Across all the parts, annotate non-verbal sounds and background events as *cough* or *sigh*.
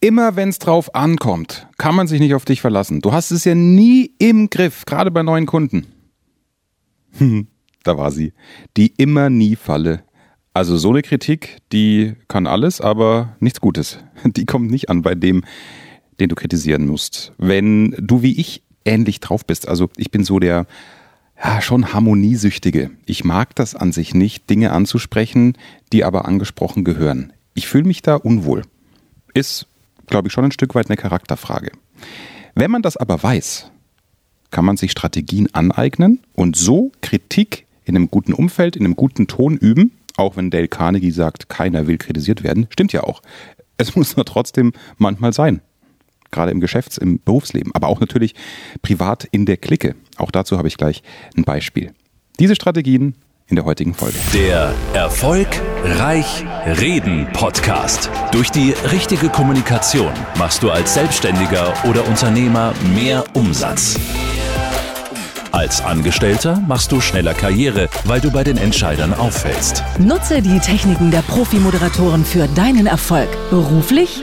Immer wenn es drauf ankommt, kann man sich nicht auf dich verlassen. Du hast es ja nie im Griff, gerade bei neuen Kunden. *laughs* da war sie. Die immer nie Falle. Also so eine Kritik, die kann alles, aber nichts Gutes. *laughs* Die kommt nicht an bei dem, den du kritisieren musst. Wenn du wie ich ähnlich drauf bist, also ich bin so der ja, schon harmoniesüchtige. Ich mag das an sich nicht, Dinge anzusprechen, die aber angesprochen gehören. Ich fühle mich da unwohl. Ist, glaube ich, schon ein Stück weit eine Charakterfrage. Wenn man das aber weiß, kann man sich Strategien aneignen und so Kritik in einem guten Umfeld, in einem guten Ton üben, auch wenn Dale Carnegie sagt, keiner will kritisiert werden, stimmt ja auch. Es *laughs* muss nur trotzdem manchmal sein. Gerade im Geschäfts-, im Berufsleben, aber auch natürlich privat in der Clique. Auch dazu habe ich gleich ein Beispiel. Diese Strategien in der heutigen Folge. Der Erfolg Reich Reden Podcast. Durch die richtige Kommunikation machst du als Selbstständiger oder Unternehmer mehr Umsatz. Als Angestellter machst du schneller Karriere, weil du bei den Entscheidern auffällst. Nutze die Techniken der Profi-Moderatoren für deinen Erfolg, beruflich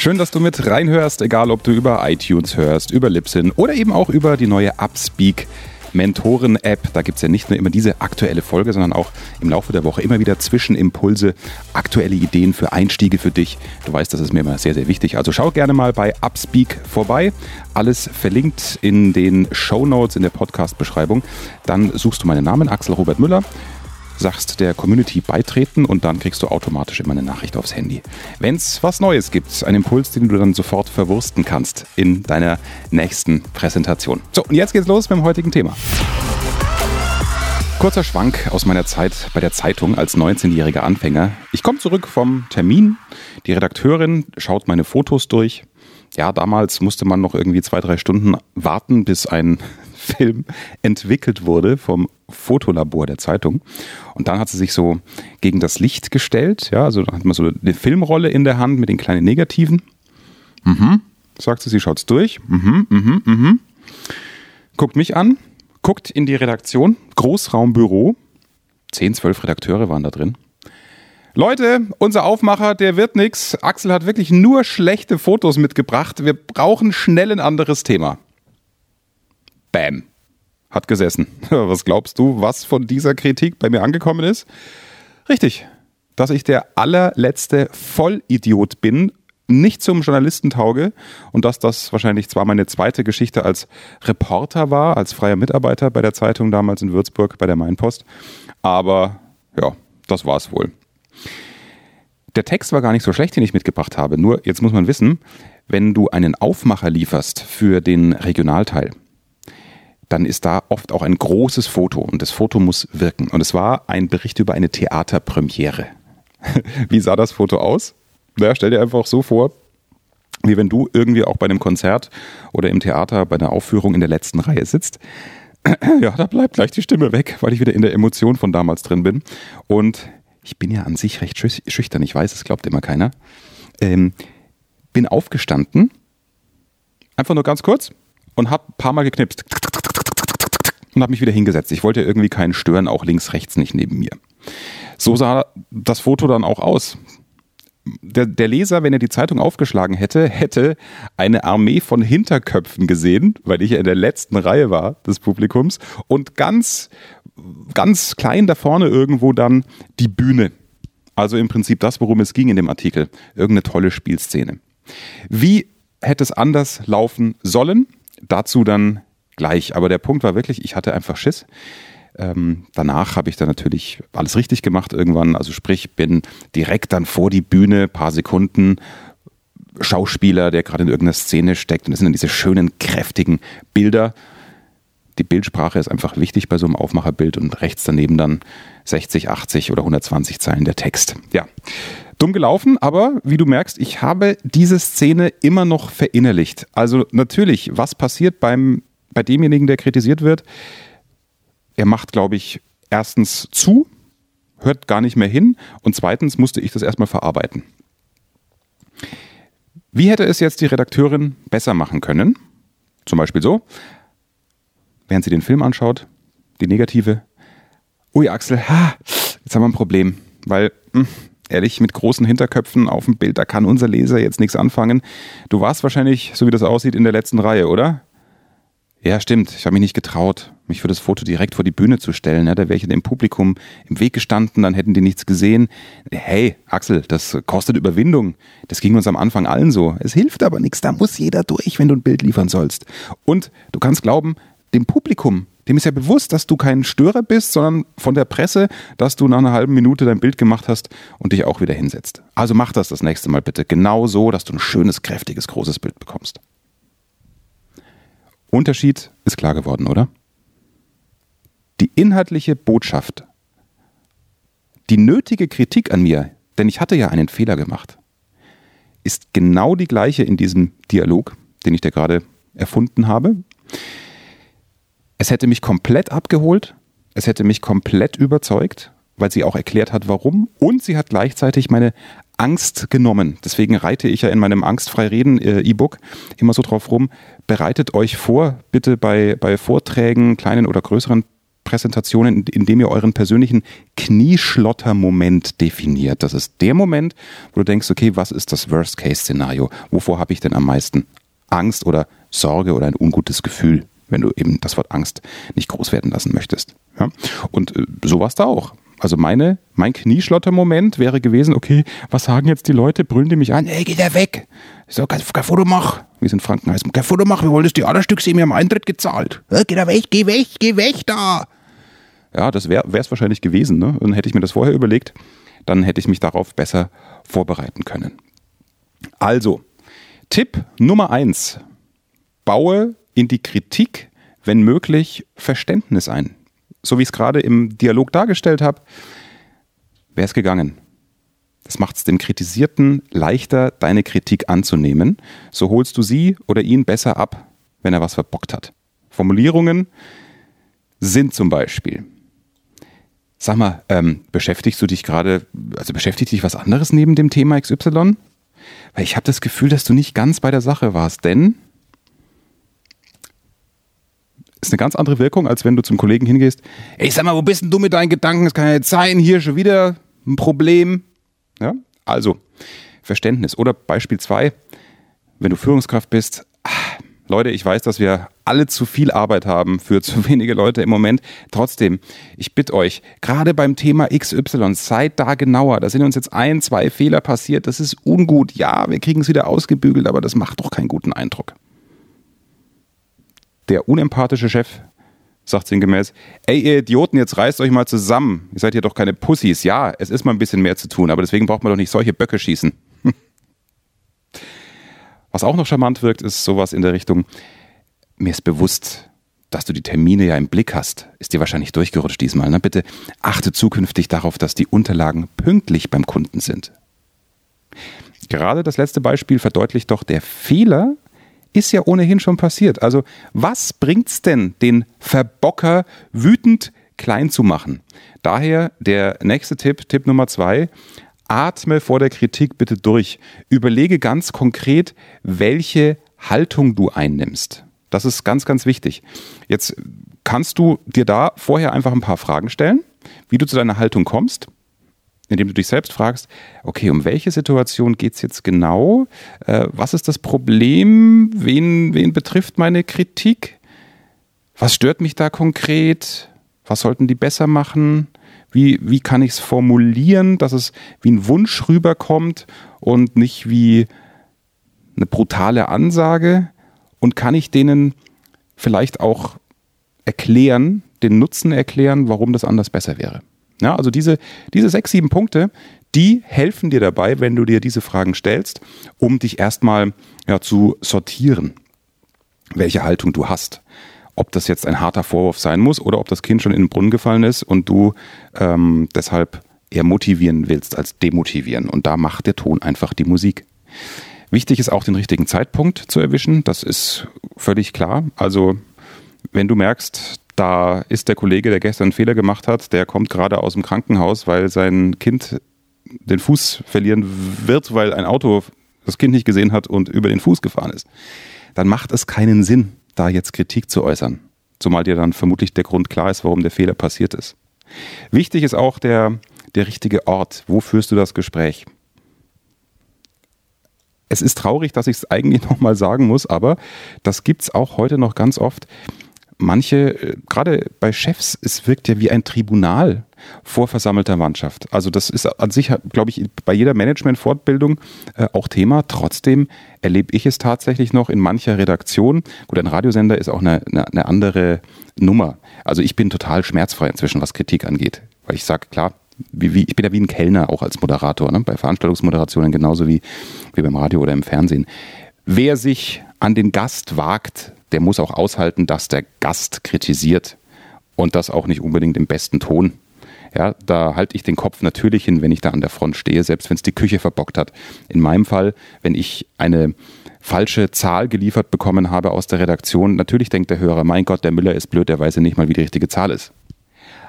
Schön, dass du mit reinhörst, egal ob du über iTunes hörst, über Libsyn oder eben auch über die neue Upspeak Mentoren-App. Da gibt es ja nicht nur immer diese aktuelle Folge, sondern auch im Laufe der Woche immer wieder Zwischenimpulse, aktuelle Ideen für Einstiege für dich. Du weißt, das ist mir immer sehr, sehr wichtig. Also schau gerne mal bei Upspeak vorbei. Alles verlinkt in den Show Notes in der Podcast-Beschreibung. Dann suchst du meinen Namen, Axel Robert Müller sagst der Community beitreten und dann kriegst du automatisch immer eine Nachricht aufs Handy. Wenn es was Neues gibt, ein Impuls, den du dann sofort verwursten kannst in deiner nächsten Präsentation. So, und jetzt geht's los mit dem heutigen Thema. Kurzer Schwank aus meiner Zeit bei der Zeitung als 19-jähriger Anfänger. Ich komme zurück vom Termin. Die Redakteurin schaut meine Fotos durch. Ja, damals musste man noch irgendwie zwei, drei Stunden warten, bis ein *laughs* Film entwickelt wurde vom Fotolabor der Zeitung. Und dann hat sie sich so gegen das Licht gestellt. Ja, also hat man so eine Filmrolle in der Hand mit den kleinen Negativen. Mhm, sagt sie, sie schaut's durch. Mhm, mhm, mhm. Guckt mich an, guckt in die Redaktion, Großraumbüro. Zehn, zwölf Redakteure waren da drin. Leute, unser Aufmacher, der wird nix. Axel hat wirklich nur schlechte Fotos mitgebracht. Wir brauchen schnell ein anderes Thema. Bam. Hat gesessen. *laughs* Was glaubst du, was von dieser Kritik bei mir angekommen ist? Richtig, dass ich der allerletzte Vollidiot bin, nicht zum Journalisten tauge und dass das wahrscheinlich zwar meine zweite Geschichte als Reporter war, als freier Mitarbeiter bei der Zeitung damals in Würzburg bei der Mainpost, aber ja, das war es wohl. Der Text war gar nicht so schlecht, den ich mitgebracht habe. Nur jetzt muss man wissen, wenn du einen Aufmacher lieferst für den Regionalteil, dann ist da oft auch ein großes Foto und das Foto muss wirken. Und es war ein Bericht über eine Theaterpremiere. *laughs* Wie sah das Foto aus? Ja, stell dir einfach so vor, wie wenn du irgendwie auch bei einem Konzert oder im Theater bei einer Aufführung in der letzten Reihe sitzt. *clears throat* Ja, da bleibt gleich die Stimme weg, weil ich wieder in der Emotion von damals drin bin. Und ich bin ja an sich recht schüchtern, ich weiß, es glaubt immer keiner. Ähm, bin aufgestanden, einfach nur ganz kurz und hab ein paar Mal geknipst und habe mich wieder hingesetzt. Ich wollte irgendwie keinen stören, auch links, rechts nicht neben mir. So sah das Foto dann auch aus. Der, der, Leser, wenn er die Zeitung aufgeschlagen hätte, hätte eine Armee von Hinterköpfen gesehen, weil ich ja in der letzten Reihe war des Publikums und ganz, ganz klein da vorne irgendwo dann die Bühne. Also im Prinzip das, worum es ging in dem Artikel. Irgendeine tolle Spielszene. Wie hätte es anders laufen sollen? Dazu dann gleich. Aber der Punkt war wirklich, ich hatte einfach Schiss. Ähm, danach habe ich dann natürlich alles richtig gemacht irgendwann. Also sprich, bin direkt dann vor die Bühne, paar Sekunden, Schauspieler, der gerade in irgendeiner Szene steckt. Und das sind dann diese schönen, kräftigen Bilder. Die Bildsprache ist einfach wichtig bei so einem Aufmacherbild und rechts daneben dann 60, 80 oder 120 Zeilen der Text. Ja, dumm gelaufen, aber wie du merkst, ich habe diese Szene immer noch verinnerlicht. Also natürlich, was passiert beim bei demjenigen, der kritisiert wird, er macht, glaube ich, erstens zu, hört gar nicht mehr hin und zweitens musste ich das erstmal verarbeiten. Wie hätte es jetzt die Redakteurin besser machen können? Zum Beispiel so, während sie den Film anschaut, die negative, ui Axel, ha, jetzt haben wir ein Problem, weil mh, hm, ehrlich, mit großen Hinterköpfen auf dem Bild, da kann unser Leser jetzt nichts anfangen. Du warst wahrscheinlich, so wie das aussieht, in der letzten Reihe, oder? Ja, stimmt. Ich habe mich nicht getraut, mich für das Foto direkt vor die Bühne zu stellen. Ja, da wäre ich dem Publikum im Weg gestanden, dann hätten die nichts gesehen. Hey, Axel, das kostet Überwindung. Das ging uns am Anfang allen so. Es hilft aber nichts, da muss jeder durch, wenn du ein Bild liefern sollst. Und du kannst glauben, dem Publikum, dem ist ja bewusst, dass du kein Störer bist, sondern von der Presse, dass du nach einer halben Minute dein Bild gemacht hast und dich auch wieder hinsetzt. Also mach das das nächste Mal bitte genau so, dass du ein schönes, kräftiges, großes Bild bekommst. Unterschied ist klar geworden, oder? Die inhaltliche Botschaft, die nötige Kritik an mir, denn ich hatte ja einen Fehler gemacht, ist genau die gleiche in diesem Dialog, den ich dir gerade erfunden habe. Es hätte mich komplett abgeholt, es hätte mich komplett überzeugt, weil sie auch erklärt hat, warum. Und sie hat gleichzeitig meine Angst genommen. Deswegen reite ich ja in meinem Angstfrei Reden äh, E-Book immer so drauf rum. Bereitet euch vor, bitte bei, bei Vorträgen, kleinen oder größeren Präsentationen, indem ihr euren persönlichen Knieschlotter-Moment definiert. Das ist der Moment, wo du denkst, okay, was ist das Worst-Case-Szenario? Wovor habe ich denn am meisten Angst oder Sorge oder ein ungutes Gefühl? Wenn du eben das Wort Angst nicht groß werden lassen möchtest. Ja? Und äh, so war es da auch. Also meine, mein Knieschlotter-Moment wäre gewesen, okay, was sagen jetzt die Leute? Brüllen die mich an? Ey, geh da weg! Ich sag, kein, kein Foto mach. Wie es in Franken heißt. Kein Foto mach, wir wollen das Theaterstück sehen, wir haben Eintritt gezahlt. Ja, geh da weg, geh weg, geh weg da! Ja, das wäre es wahrscheinlich gewesen. Ne? Und hätte ich mir das vorher überlegt, dann hätte ich mich darauf besser vorbereiten können. Also, Tipp Nummer eins. Baue in die Kritik, wenn möglich, Verständnis ein. So wie ich es gerade im Dialog dargestellt habe, wäre es gegangen. Das macht es dem Kritisierten leichter, deine Kritik anzunehmen. So holst du sie oder ihn besser ab, wenn er was verbockt hat. Formulierungen sind zum Beispiel. Sag mal, ähm, beschäftigst du dich gerade, also beschäftigt dich was anderes neben dem Thema XY? Weil ich habe das Gefühl, dass du nicht ganz bei der Sache warst, denn ist eine ganz andere Wirkung, als wenn du zum Kollegen hingehst. Ey, sag mal, wo bist denn du mit deinen Gedanken? Das kann ja jetzt sein, hier schon wieder ein Problem. Ja, also Verständnis. Oder Beispiel zwei, wenn du Führungskraft bist. Ach, Leute, ich weiß, dass wir alle zu viel Arbeit haben für zu wenige Leute im Moment. Trotzdem, ich bitte euch, gerade beim Thema XY, seid da genauer. Da sind uns jetzt ein, zwei Fehler passiert. Das ist ungut. Ja, wir kriegen es wieder ausgebügelt, aber das macht doch keinen guten Eindruck. Der unempathische Chef sagt sinngemäß, ey ihr Idioten, jetzt reißt euch mal zusammen. Ihr seid hier doch keine Pussys. Ja, es ist mal ein bisschen mehr zu tun, aber deswegen braucht man doch nicht solche Böcke schießen. *laughs* Was auch noch charmant wirkt, ist sowas in der Richtung, mir ist bewusst, dass du die Termine ja im Blick hast. Ist dir wahrscheinlich durchgerutscht diesmal. Ne? Bitte achte zukünftig darauf, dass die Unterlagen pünktlich beim Kunden sind. Gerade das letzte Beispiel verdeutlicht doch, der Fehler ist ja ohnehin schon passiert. Also was bringt's denn, den Verbocker wütend klein zu machen? Daher der nächste Tipp, Tipp Nummer zwei. Atme vor der Kritik bitte durch. Überlege ganz konkret, welche Haltung du einnimmst. Das ist ganz, ganz wichtig. Jetzt kannst du dir da vorher einfach ein paar Fragen stellen, wie du zu deiner Haltung kommst indem du dich selbst fragst, okay, um welche Situation geht es jetzt genau? Äh, was ist das Problem? Wen, wen betrifft meine Kritik? Was stört mich da konkret? Was sollten die besser machen? Wie, wie kann ich es formulieren, dass es wie ein Wunsch rüberkommt und nicht wie eine brutale Ansage? Und kann ich denen vielleicht auch erklären, den Nutzen erklären, warum das anders besser wäre? Ja, also diese, diese sechs, sieben Punkte, die helfen dir dabei, wenn du dir diese Fragen stellst, um dich erstmal ja, zu sortieren, welche Haltung du hast. Ob das jetzt ein harter Vorwurf sein muss oder ob das Kind schon in den Brunnen gefallen ist und du ähm, deshalb eher motivieren willst als demotivieren. Und da macht der Ton einfach die Musik. Wichtig ist auch den richtigen Zeitpunkt zu erwischen. Das ist völlig klar. Also wenn du merkst, Da ist der Kollege, der gestern einen Fehler gemacht hat, der kommt gerade aus dem Krankenhaus, weil sein Kind den Fuß verlieren wird, weil ein Auto das Kind nicht gesehen hat und über den Fuß gefahren ist. Dann macht es keinen Sinn, da jetzt Kritik zu äußern. Zumal dir dann vermutlich der Grund klar ist, warum der Fehler passiert ist. Wichtig ist auch der, der richtige Ort. Wo führst du das Gespräch? Es ist traurig, dass ich es eigentlich *laughs* nochmal sagen muss, aber das gibt es auch heute noch ganz oft. Manche, äh, gerade bei Chefs, es wirkt ja wie ein Tribunal vor versammelter Mannschaft. Also das ist an sich, glaube ich, bei jeder Management-Fortbildung äh, auch Thema. Trotzdem erlebe ich es tatsächlich noch in mancher Redaktion. Gut, ein Radiosender ist auch eine, eine, eine andere Nummer. Also ich bin total schmerzfrei inzwischen, was Kritik angeht. Weil ich sage, klar, wie, wie, ich bin ja wie ein Kellner auch als Moderator, ne? bei Veranstaltungsmoderationen genauso wie, wie beim Radio oder im Fernsehen. Wer sich an den Gast wagt, der muss auch aushalten, dass der Gast kritisiert und das auch nicht unbedingt im besten Ton. Ja, da halte ich den Kopf natürlich hin, wenn ich da an der Front stehe, selbst wenn es die Küche verbockt hat. In meinem Fall, wenn ich eine falsche Zahl geliefert bekommen habe aus der Redaktion, natürlich denkt der Hörer, mein Gott, der Müller ist blöd, der weiß ja nicht mal, wie die richtige Zahl ist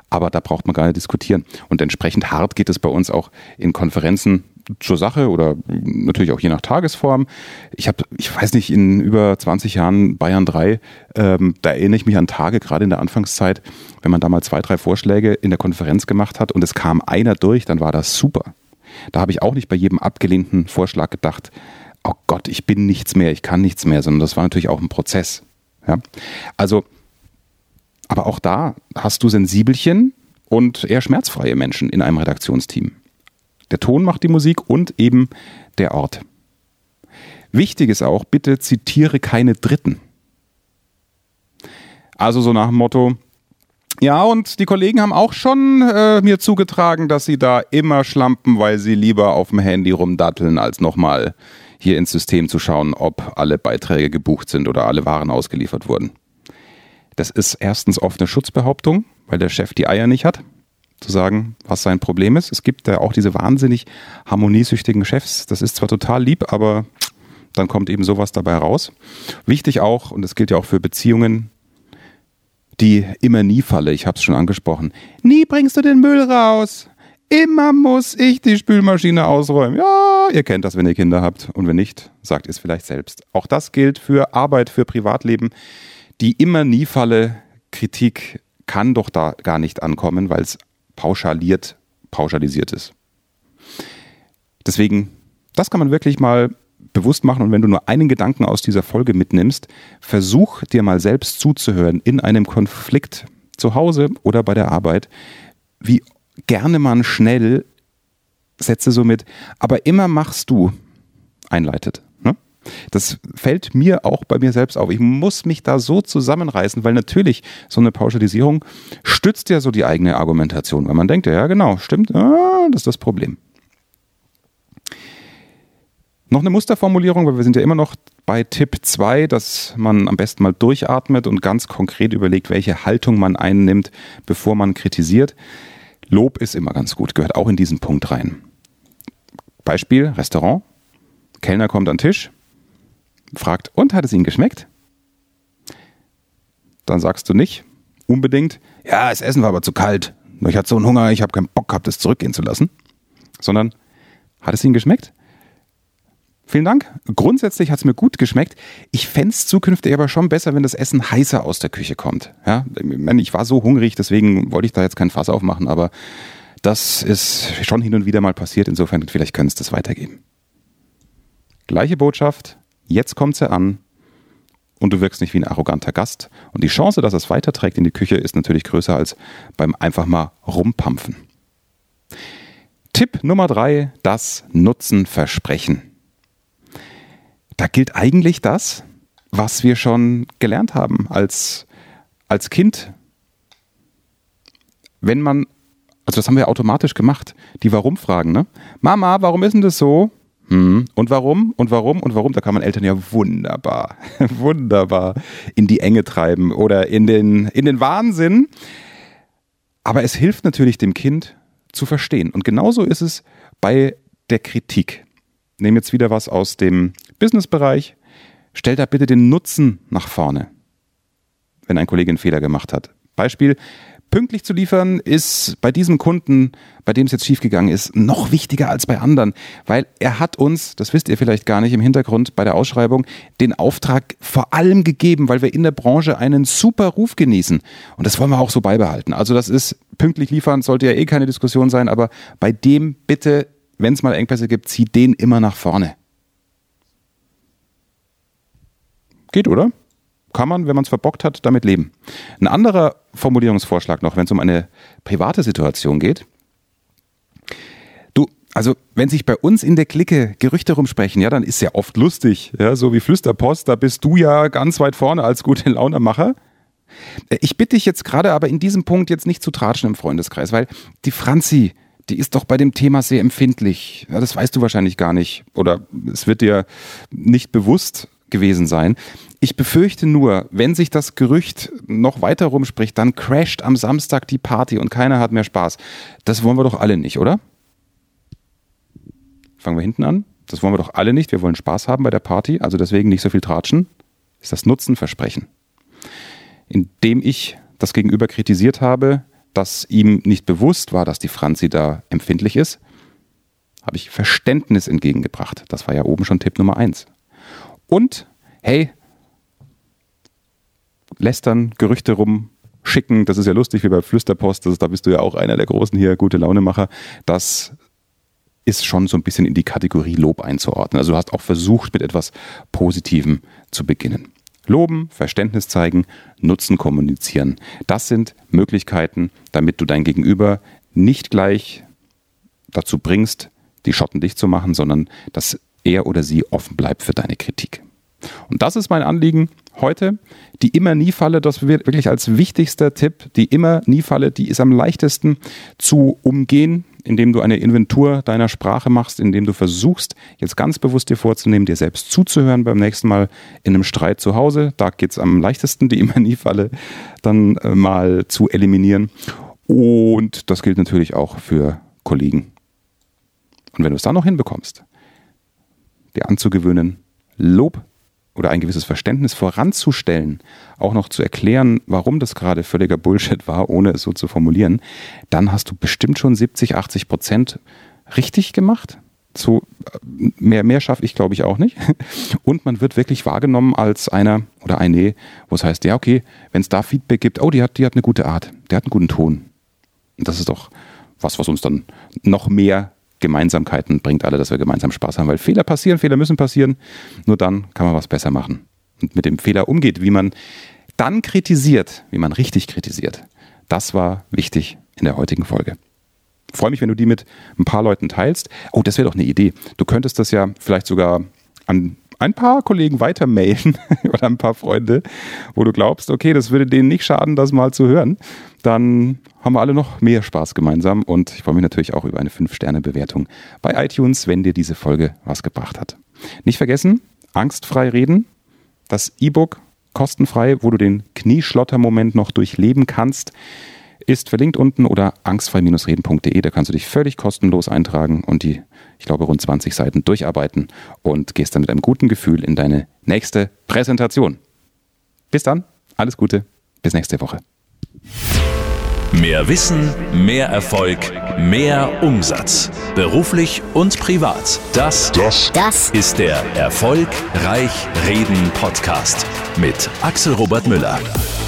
aber da braucht man gar nicht diskutieren. Und entsprechend hart geht es bei uns auch in Konferenzen zur Sache oder natürlich auch je nach Tagesform. Ich habe, ich weiß nicht, in über 20 Jahren Bayern 3, ähm, da erinnere ich mich an Tage, gerade in der Anfangszeit, wenn man da mal zwei, drei Vorschläge in der Konferenz gemacht hat und es kam einer durch, dann war das super. Da habe ich auch nicht bei jedem abgelehnten Vorschlag gedacht, oh Gott, ich bin nichts mehr, ich kann nichts mehr, sondern das war natürlich auch ein Prozess. Ja? Also aber auch da hast du Sensibelchen und eher schmerzfreie Menschen in einem Redaktionsteam. Der Ton macht die Musik und eben der Ort. Wichtig ist auch, bitte zitiere keine Dritten. Also so nach dem Motto, ja, und die Kollegen haben auch schon äh, mir zugetragen, dass sie da immer schlampen, weil sie lieber auf dem Handy rumdatteln, als nochmal hier ins System zu schauen, ob alle Beiträge gebucht sind oder alle Waren ausgeliefert wurden. Das ist erstens oft eine Schutzbehauptung, weil der Chef die Eier nicht hat, zu sagen, was sein Problem ist. Es gibt ja auch diese wahnsinnig harmoniesüchtigen Chefs. Das ist zwar total lieb, aber dann kommt eben sowas dabei raus. Wichtig auch, und das gilt ja auch für Beziehungen, die immer nie Falle, ich habe es schon angesprochen. Nie bringst du den Müll raus. Immer muss ich die Spülmaschine ausräumen. Ja, ihr kennt das, wenn ihr Kinder habt. Und wenn nicht, sagt ihr es vielleicht selbst. Auch das gilt für Arbeit, für Privatleben die immer nie Falle Kritik kann doch da gar nicht ankommen, weil es pauschaliert, pauschalisiert ist. Deswegen, das kann man wirklich mal bewusst machen und wenn du nur einen Gedanken aus dieser Folge mitnimmst, versuch dir mal selbst zuzuhören in einem Konflikt zu Hause oder bei der Arbeit, wie gerne man schnell Sätze so mit, aber immer machst du einleitet. Das fällt mir auch bei mir selbst auf. Ich muss mich da so zusammenreißen, weil natürlich so eine Pauschalisierung stützt ja so die eigene Argumentation, weil man denkt, ja genau, stimmt, ah, das ist das Problem. Noch eine Musterformulierung, weil wir sind ja immer noch bei Tipp 2, dass man am besten mal durchatmet und ganz konkret überlegt, welche Haltung man einnimmt, bevor man kritisiert. Lob ist immer ganz gut, gehört auch in diesen Punkt rein. Beispiel, Restaurant. Kellner kommt an den Tisch, fragt, und hat es Ihnen geschmeckt? Dann sagst du nicht unbedingt, ja, das Essen war aber zu kalt. Ich hatte so einen Hunger, ich habe keinen Bock gehabt, es zurückgehen zu lassen. Sondern, hat es Ihnen geschmeckt? Vielen Dank. Grundsätzlich hat es mir gut geschmeckt. Ich fände es zukünftig aber schon besser, wenn das Essen heißer aus der Küche kommt. Ja, ich war so hungrig, deswegen wollte ich da jetzt kein Fass aufmachen, aber das ist schon hin und wieder mal passiert. Insofern, vielleicht können es das weitergeben. Gleiche Botschaft, Jetzt kommt sie an und du wirkst nicht wie ein arroganter Gast. Und die Chance, dass es weiterträgt in die Küche, ist natürlich größer als beim einfach mal rumpampfen. Tipp Nummer drei, das Nutzenversprechen. Da gilt eigentlich das, was wir schon gelernt haben als, als Kind. Wenn man, also das haben wir automatisch gemacht, die Warum-Fragen, ne? Mama, warum ist denn das so? Und warum? Und warum? Und warum? Da kann man Eltern ja wunderbar, *laughs* wunderbar in die Enge treiben oder in den, in den Wahnsinn. Aber es hilft natürlich dem Kind zu verstehen. Und genauso ist es bei der Kritik. Nehmen jetzt wieder was aus dem Businessbereich. Stell da bitte den Nutzen nach vorne, wenn ein Kollege einen Fehler gemacht hat. Beispiel, pünktlich zu liefern ist bei diesem Kunden, bei dem es jetzt schiefgegangen ist, noch wichtiger als bei anderen, weil er hat uns, das wisst ihr vielleicht gar nicht im Hintergrund bei der Ausschreibung, den Auftrag vor allem gegeben, weil wir in der Branche einen super Ruf genießen. Und das wollen wir auch so beibehalten. Also das ist pünktlich liefern, sollte ja eh keine Diskussion sein, aber bei dem bitte, wenn es mal Engpässe gibt, zieht den immer nach vorne. Geht, oder? Kann man, wenn man es verbockt hat, damit leben. Ein anderer Formulierungsvorschlag noch, wenn es um eine private Situation geht. Du, also wenn sich bei uns in der Clique Gerüchte rumsprechen, ja, dann ist ja oft lustig, ja, so wie Flüsterpost, da bist du ja ganz weit vorne als gute Launemacher. Ich bitte dich jetzt gerade aber in diesem Punkt jetzt nicht zu tratschen im Freundeskreis, weil die Franzi, die ist doch bei dem Thema sehr empfindlich. Ja, das weißt du wahrscheinlich gar nicht oder es wird dir nicht bewusst gewesen sein. Ich befürchte nur, wenn sich das Gerücht noch weiter rumspricht, dann crasht am Samstag die Party und keiner hat mehr Spaß. Das wollen wir doch alle nicht, oder? Fangen wir hinten an. Das wollen wir doch alle nicht. Wir wollen Spaß haben bei der Party, also deswegen nicht so viel tratschen. Ist das Nutzenversprechen. Indem ich das Gegenüber kritisiert habe, dass ihm nicht bewusst war, dass die Franzi da empfindlich ist, habe ich Verständnis entgegengebracht. Das war ja oben schon Tipp Nummer eins. Und, hey, lästern, Gerüchte rumschicken. Das ist ja lustig wie bei Flüsterpost. Ist, da bist du ja auch einer der großen hier, gute Launemacher. Das ist schon so ein bisschen in die Kategorie Lob einzuordnen. Also du hast auch versucht, mit etwas Positivem zu beginnen. Loben, Verständnis zeigen, Nutzen kommunizieren. Das sind Möglichkeiten, damit du dein Gegenüber nicht gleich dazu bringst, die Schotten dicht zu machen, sondern dass er oder sie offen bleibt für deine Kritik. Und das ist mein Anliegen heute. Die Immer-Nie-Falle, das wird wirklich als wichtigster Tipp. Die Immer-Nie-Falle, die ist am leichtesten zu umgehen, indem du eine Inventur deiner Sprache machst, indem du versuchst, jetzt ganz bewusst dir vorzunehmen, dir selbst zuzuhören beim nächsten Mal in einem Streit zu Hause. Da geht es am leichtesten, die Immer-Nie-Falle dann äh, mal zu eliminieren. Und das gilt natürlich auch für Kollegen. Und wenn du es dann noch hinbekommst, dir anzugewöhnen, Lob oder ein gewisses Verständnis voranzustellen, auch noch zu erklären, warum das gerade völliger Bullshit war, ohne es so zu formulieren, dann hast du bestimmt schon 70, 80 Prozent richtig gemacht. So, mehr, mehr schaffe ich, glaube ich, auch nicht. Und man wird wirklich wahrgenommen als einer oder eine, wo es heißt, ja, okay, wenn es da Feedback gibt, oh, die hat, die hat eine gute Art, der hat einen guten Ton. Und das ist doch was, was uns dann noch mehr Gemeinsamkeiten bringt alle, dass wir gemeinsam Spaß haben, weil Fehler passieren, Fehler müssen passieren. Nur dann kann man was besser machen. Und mit dem Fehler umgeht, wie man dann kritisiert, wie man richtig kritisiert. Das war wichtig in der heutigen Folge. Freue mich, wenn du die mit ein paar Leuten teilst. Oh, das wäre doch eine Idee. Du könntest das ja vielleicht sogar an ein paar Kollegen weiter mailen *laughs* oder ein paar Freunde, wo du glaubst, okay, das würde denen nicht schaden, das mal zu hören. Dann haben wir alle noch mehr Spaß gemeinsam und ich freue mich natürlich auch über eine 5-Sterne-Bewertung bei iTunes, wenn dir diese Folge was gebracht hat. Nicht vergessen, angstfrei reden, das E-Book kostenfrei, wo du den Knieschlotter-Moment noch durchleben kannst, ist verlinkt unten oder angstfrei-reden.de. Da kannst du dich völlig kostenlos eintragen und die, ich glaube, rund 20 Seiten durcharbeiten und gehst dann mit einem guten Gefühl in deine nächste Präsentation. Bis dann, alles Gute, bis nächste Woche. Mehr Wissen, mehr Erfolg, mehr Umsatz. Beruflich und privat. Das, das, das ist der Erfolgreich Reden Podcast mit Axel Robert Müller.